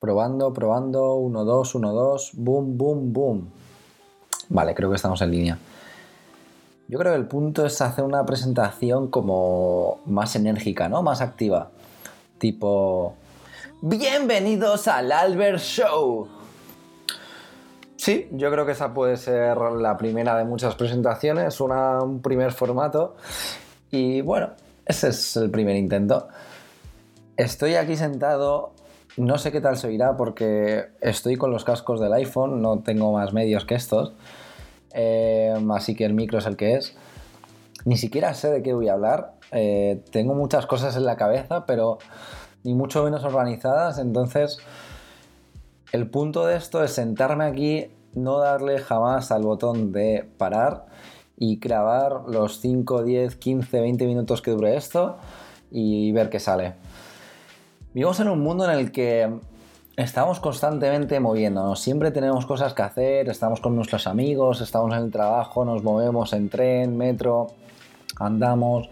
Probando, probando, 1, 2, 1, 2, boom, boom, boom. Vale, creo que estamos en línea. Yo creo que el punto es hacer una presentación como más enérgica, ¿no? Más activa. Tipo, bienvenidos al Albert Show. Sí, yo creo que esa puede ser la primera de muchas presentaciones, un primer formato. Y bueno, ese es el primer intento. Estoy aquí sentado no sé qué tal se oirá porque estoy con los cascos del iPhone, no tengo más medios que estos, eh, así que el micro es el que es. Ni siquiera sé de qué voy a hablar, eh, tengo muchas cosas en la cabeza, pero ni mucho menos organizadas, entonces el punto de esto es sentarme aquí, no darle jamás al botón de parar y grabar los 5, 10, 15, 20 minutos que dure esto y ver qué sale. Vivimos en un mundo en el que estamos constantemente moviéndonos, siempre tenemos cosas que hacer, estamos con nuestros amigos, estamos en el trabajo, nos movemos en tren, metro, andamos.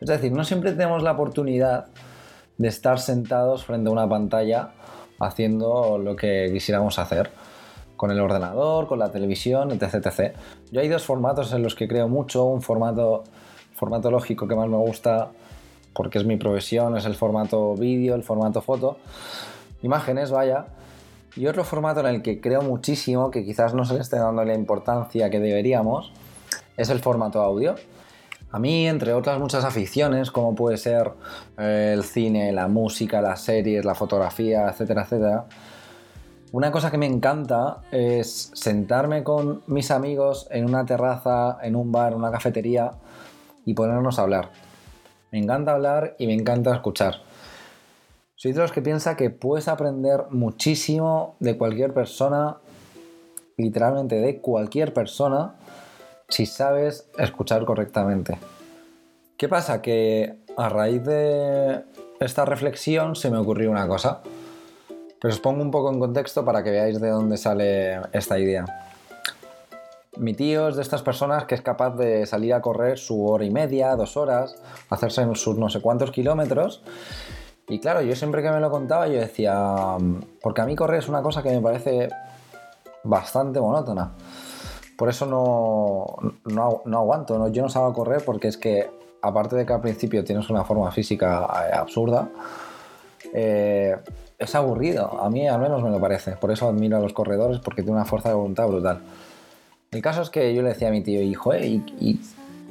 Es decir, no siempre tenemos la oportunidad de estar sentados frente a una pantalla haciendo lo que quisiéramos hacer con el ordenador, con la televisión, etc, etc. Yo hay dos formatos en los que creo mucho, un formato, formato lógico que más me gusta porque es mi profesión, es el formato vídeo, el formato foto, imágenes, vaya. Y otro formato en el que creo muchísimo, que quizás no se le esté dando la importancia que deberíamos, es el formato audio. A mí, entre otras muchas aficiones, como puede ser eh, el cine, la música, las series, la fotografía, etcétera, etcétera, una cosa que me encanta es sentarme con mis amigos en una terraza, en un bar, en una cafetería y ponernos a hablar me encanta hablar y me encanta escuchar. Soy de los que piensa que puedes aprender muchísimo de cualquier persona, literalmente de cualquier persona, si sabes escuchar correctamente. ¿Qué pasa? Que a raíz de esta reflexión se me ocurrió una cosa. Pero os pongo un poco en contexto para que veáis de dónde sale esta idea. Mi tío es de estas personas que es capaz de salir a correr su hora y media, dos horas, hacerse sus no sé cuántos kilómetros. Y claro, yo siempre que me lo contaba, yo decía, porque a mí correr es una cosa que me parece bastante monótona. Por eso no, no, aguanto, ¿no? yo no salgo a correr porque es que, aparte de que al principio tienes una forma física eh, absurda, eh, es aburrido. A mí al menos me lo parece. Por eso admiro a los corredores porque tienen una fuerza de voluntad brutal. El caso es que yo le decía a mi tío, hijo, ¿eh? ¿Y,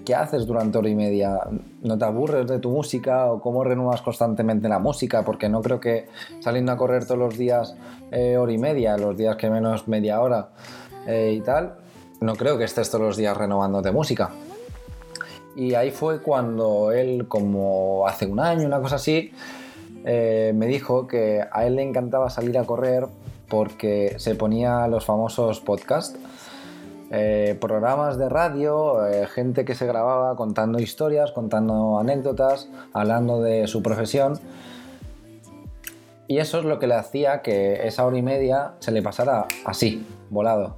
qué haces durante hora y media? ¿No te aburres de tu música o cómo renuevas constantemente la música? Porque no creo que saliendo a correr todos los días eh, hora y media, los días que menos media hora eh, y tal, no creo que estés todos los días renovándote música. Y ahí fue cuando él, como hace un año, una cosa así, eh, me dijo que a él le encantaba salir a correr porque se ponía los famosos podcasts eh, programas de radio, eh, gente que se grababa contando historias, contando anécdotas, hablando de su profesión. Y eso es lo que le hacía que esa hora y media se le pasara así, volado.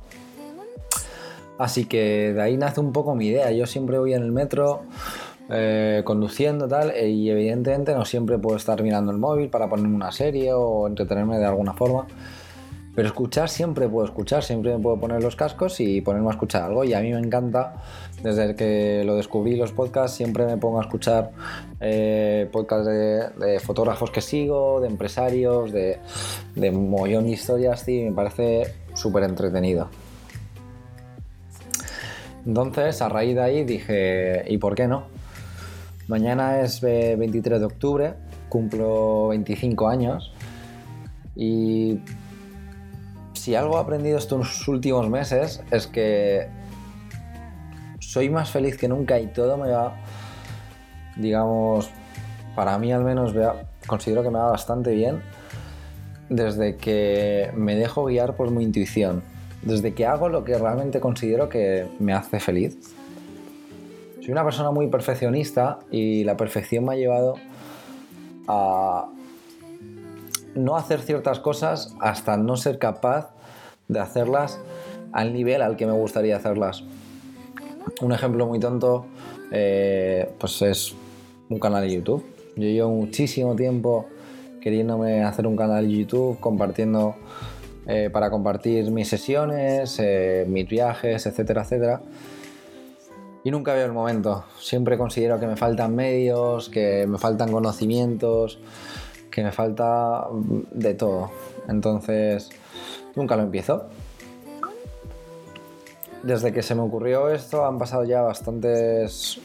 Así que de ahí nace un poco mi idea. Yo siempre voy en el metro eh, conduciendo tal y evidentemente no siempre puedo estar mirando el móvil para ponerme una serie o entretenerme de alguna forma. Pero escuchar siempre puedo escuchar, siempre me puedo poner los cascos y ponerme a escuchar algo. Y a mí me encanta, desde que lo descubrí los podcasts, siempre me pongo a escuchar eh, podcasts de, fotógrafos que sigo, de empresarios, de, de mollón de historias, y me parece súper entretenido. Entonces, a raíz de ahí dije, ¿y por qué no? Mañana es 23 de octubre, cumplo 25 años y si algo he aprendido estos últimos meses es que soy más feliz que nunca y todo me va, digamos, para mí al menos considero que me va bastante bien desde que me dejo guiar por mi intuición, desde que hago lo que realmente considero que me hace feliz. Soy una persona muy perfeccionista y la perfección me ha llevado a no hacer ciertas cosas hasta no ser capaz de hacerlas al nivel al que me gustaría hacerlas. Un ejemplo muy tonto, eh, pues es un canal de YouTube. Yo llevo muchísimo tiempo queriéndome hacer un canal de YouTube, compartiendo eh, para compartir mis sesiones, eh, mis viajes, etcétera, etcétera. Y nunca veo el momento. Siempre considero que me faltan medios, que me faltan conocimientos, que me falta de todo. Entonces, nunca lo empiezo. Desde que se me ocurrió esto han pasado ya bastantes,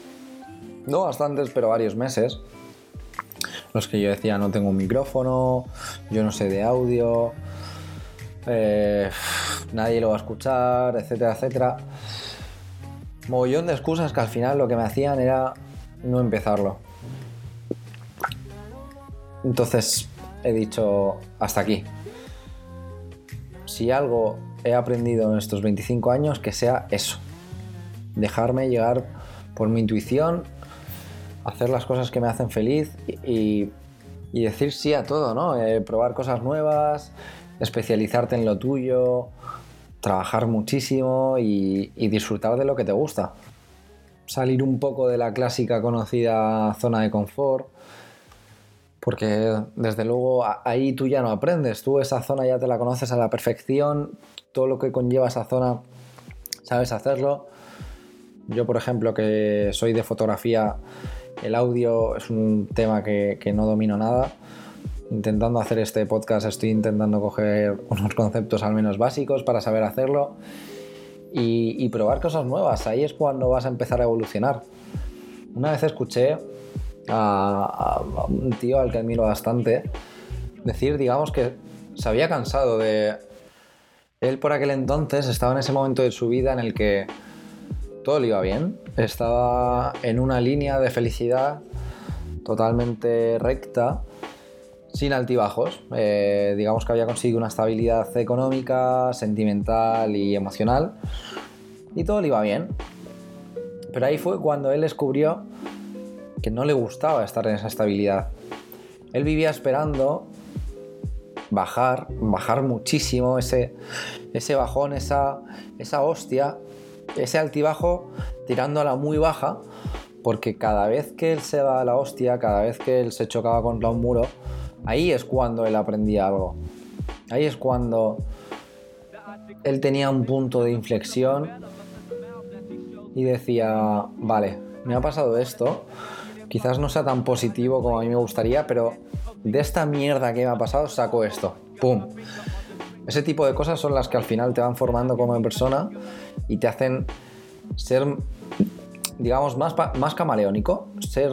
no bastantes, pero varios meses. Los que yo decía no tengo un micrófono, yo no sé de audio, eh, nadie lo va a escuchar, etcétera, etcétera. Mogollón de excusas que al final lo que me hacían era no empezarlo. Entonces he dicho hasta aquí. Si algo he aprendido en estos 25 años, que sea eso. Dejarme llegar por mi intuición, hacer las cosas que me hacen feliz y, decir sí a todo, ¿no? Eh, probar cosas nuevas, especializarte en lo tuyo, trabajar muchísimo y, disfrutar de lo que te gusta. Salir un poco de la clásica conocida zona de confort, porque desde luego ahí tú ya no aprendes, tú esa zona ya te la conoces a la perfección, todo lo que conlleva esa zona sabes hacerlo. Yo, por ejemplo, que soy de fotografía, el audio es un tema que, que no domino nada intentando hacer este podcast estoy intentando coger unos conceptos al menos básicos para saber hacerlo y, probar cosas nuevas. Ahí es cuando vas a empezar a evolucionar. Una vez escuché a, un tío al que admiro bastante decir, digamos, que se había cansado de... Él por aquel entonces estaba en ese momento de su vida en el que todo le iba bien, estaba en una línea de felicidad totalmente recta sin altibajos. Eh, digamos que había conseguido una estabilidad económica, sentimental y emocional. Y todo le iba bien. Pero ahí fue cuando él descubrió que no le gustaba estar en esa estabilidad. Él vivía esperando bajar, bajar muchísimo ese, ese bajón, esa, esa hostia, ese altibajo tirando a la muy baja, porque cada vez que él se va a la hostia, cada vez que él se chocaba contra un muro, Ahí es cuando él aprendía algo. Ahí es cuando él tenía un punto de inflexión y decía, vale, me ha pasado esto, quizás no sea tan positivo como a mí me gustaría, pero de esta mierda que me ha pasado saco esto. ¡Pum! Ese tipo de cosas son las que al final te van formando como persona y te hacen ser, digamos, más, más camaleónico, ser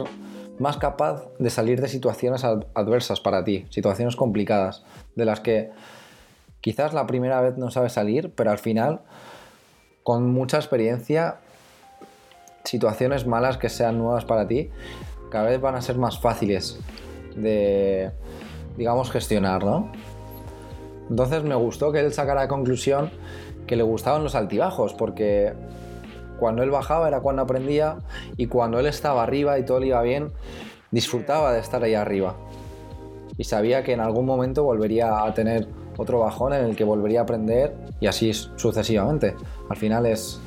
más capaz de salir de situaciones adversas para ti, situaciones complicadas, de las que quizás la primera vez no sabes salir, pero al final, con mucha experiencia, situaciones malas que sean nuevas para ti, cada vez van a ser más fáciles de, digamos, gestionar, ¿no? Entonces me gustó que él sacara conclusión que le gustaban los altibajos, porque cuando él bajaba era cuando aprendía y cuando él estaba arriba y todo le iba bien, disfrutaba de estar ahí arriba. Y sabía que en algún momento volvería a tener otro bajón en el que volvería a aprender y así sucesivamente. Al final es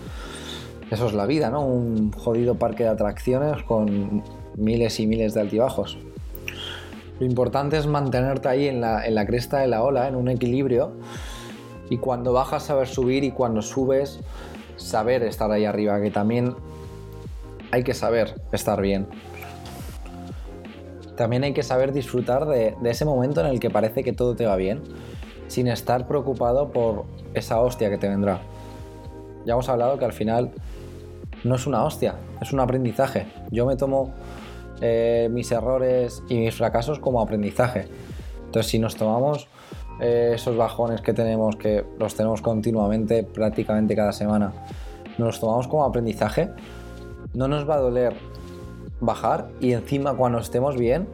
eso es la vida, ¿no? Un jodido parque de atracciones con miles y miles de altibajos. Lo importante es mantenerte ahí en la, en la cresta de la ola, en un equilibrio, y cuando bajas saber subir y cuando subes saber estar ahí arriba, que también hay que saber estar bien. También hay que saber disfrutar de, ese momento en el que parece que todo te va bien, sin estar preocupado por esa hostia que te vendrá. Ya hemos hablado que al final no es una hostia, es un aprendizaje. Yo me tomo eh, mis errores y mis fracasos como aprendizaje. Entonces, si nos tomamos eh, esos bajones que tenemos, que los tenemos continuamente, prácticamente cada semana, nos los tomamos como aprendizaje, no nos va a doler bajar y encima cuando estemos bien,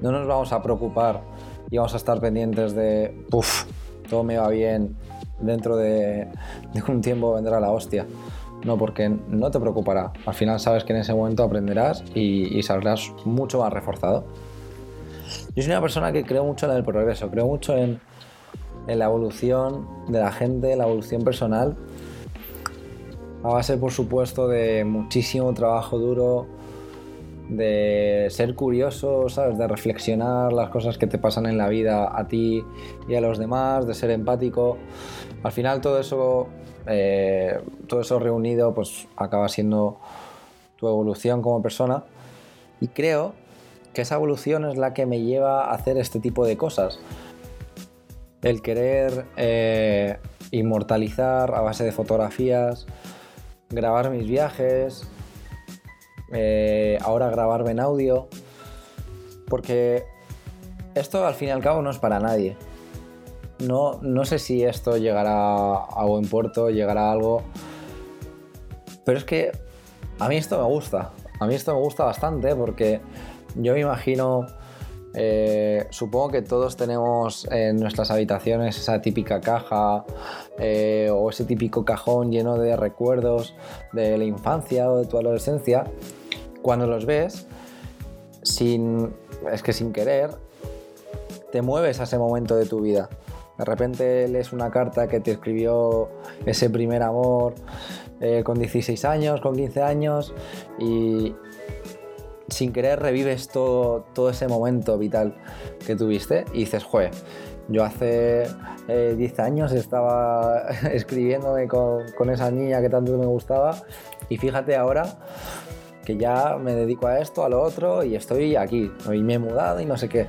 no nos vamos a preocupar y vamos a estar pendientes de, puff, todo me va bien, dentro de, un tiempo vendrá la hostia. No, porque no te preocupará. Al final sabes que en ese momento aprenderás y, saldrás mucho más reforzado. Yo soy una persona que creo mucho en el progreso, creo mucho en la evolución de la gente, la evolución personal, a base por supuesto de muchísimo trabajo duro, de ser curioso, ¿sabes? De reflexionar las cosas que te pasan en la vida a ti y a los demás, de ser empático. Al final todo eso, eh, todo eso reunido, pues acaba siendo tu evolución como persona. Y creo que esa evolución es la que me lleva a hacer este tipo de cosas. El querer eh, inmortalizar a base de fotografías, grabar mis viajes, eh, ahora grabarme en audio, porque esto al fin y al cabo no es para nadie. No, no sé si esto llegará a buen puerto, llegará a algo, pero es que a mí esto me gusta, a mí esto me gusta bastante porque yo me imagino eh, supongo que todos tenemos en nuestras habitaciones esa típica caja eh, o ese típico cajón lleno de recuerdos de la infancia o de tu adolescencia. Cuando los ves, sin, es que sin querer, te mueves a ese momento de tu vida. De repente lees una carta que te escribió ese primer amor eh, con 16 años, con 15 años y, sin querer revives todo, todo ese momento vital que tuviste y dices, joder, yo hace 10 eh, años estaba escribiéndome con, esa niña que tanto me gustaba y fíjate ahora que ya me dedico a esto, a lo otro y estoy aquí y me he mudado y no sé qué.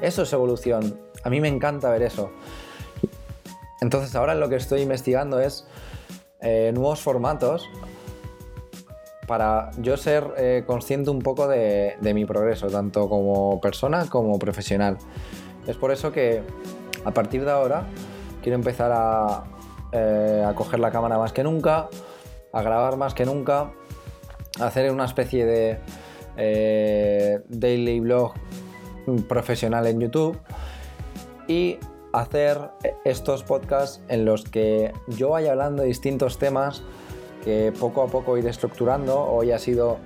Eso es evolución. A mí me encanta ver eso. Entonces ahora lo que estoy investigando es eh, nuevos formatos para yo ser eh, consciente un poco de, mi progreso, tanto como persona como profesional. Es por eso que a partir de ahora quiero empezar a, eh, coger la cámara más que nunca, a grabar más que nunca, a hacer una especie de daily blog profesional en YouTube y hacer estos podcasts en los que yo vaya hablando de distintos temas que poco a poco iré estructurando. Hoy ha sido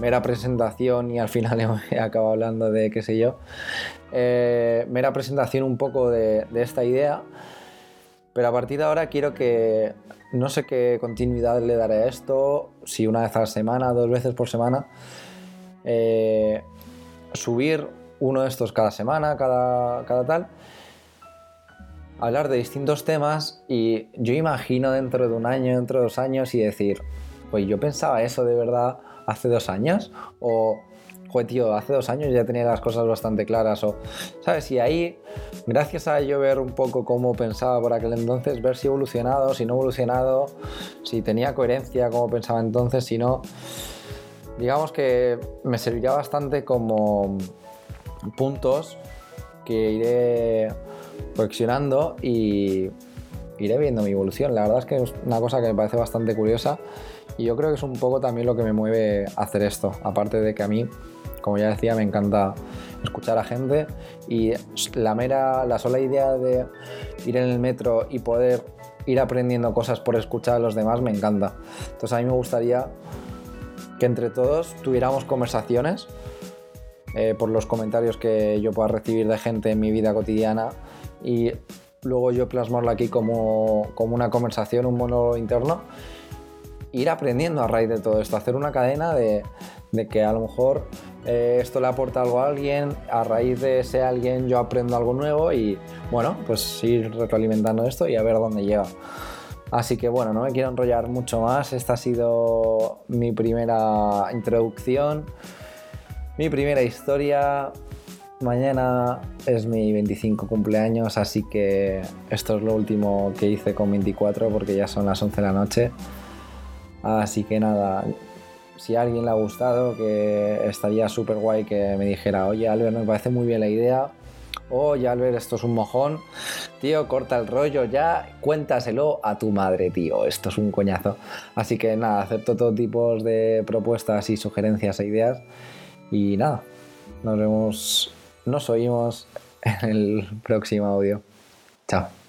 mera presentación y al final he acabado hablando de qué sé yo. Eh, mera presentación un poco de, esta idea. Pero a partir de ahora quiero que, no sé qué continuidad le daré a esto, si una vez a la semana, dos veces por semana, eh, subir uno de estos cada semana, cada, cada tal, hablar de distintos temas y yo imagino dentro de un año, dentro de dos años y decir, pues yo pensaba eso de verdad hace dos años o, joder tío, hace dos años ya tenía las cosas bastante claras o, ¿sabes? Y ahí, gracias a yo ver un poco cómo pensaba por aquel entonces, ver si evolucionado, si no evolucionado, si tenía coherencia, cómo pensaba entonces, si no, digamos que me serviría bastante como puntos que iré reflexionando y iré viendo mi evolución. La verdad es que es una cosa que me parece bastante curiosa y yo creo que es un poco también lo que me mueve a hacer esto. Aparte de que a mí, como ya decía, me encanta escuchar a gente y la mera, la sola idea de ir en el metro y poder ir aprendiendo cosas por escuchar a los demás me encanta. Entonces a mí me gustaría que entre todos tuviéramos conversaciones eh, por los comentarios que yo pueda recibir de gente en mi vida cotidiana. Y luego yo plasmarlo aquí como, una conversación, un monólogo interno, ir aprendiendo a raíz de todo esto, hacer una cadena de, que a lo mejor eh, esto le aporta algo a alguien, a raíz de ese alguien yo aprendo algo nuevo y bueno, pues ir retroalimentando esto y a ver dónde llega. Así que bueno, no me quiero enrollar mucho más, esta ha sido mi primera introducción, mi primera historia, Mañana es mi 25 cumpleaños, así que esto es lo último que hice con 24 porque ya son las 11 de la noche. Así que nada, si a alguien le ha gustado, que estaría súper guay que me dijera, oye Albert, me parece muy bien la idea. Oye Albert, esto es un mojón. Tío, corta el rollo ya, cuéntaselo a tu madre, tío. Esto es un coñazo. Así que nada, acepto todo tipo de propuestas y sugerencias e ideas. Y nada, nos vemos nos oímos en el próximo audio. Chao.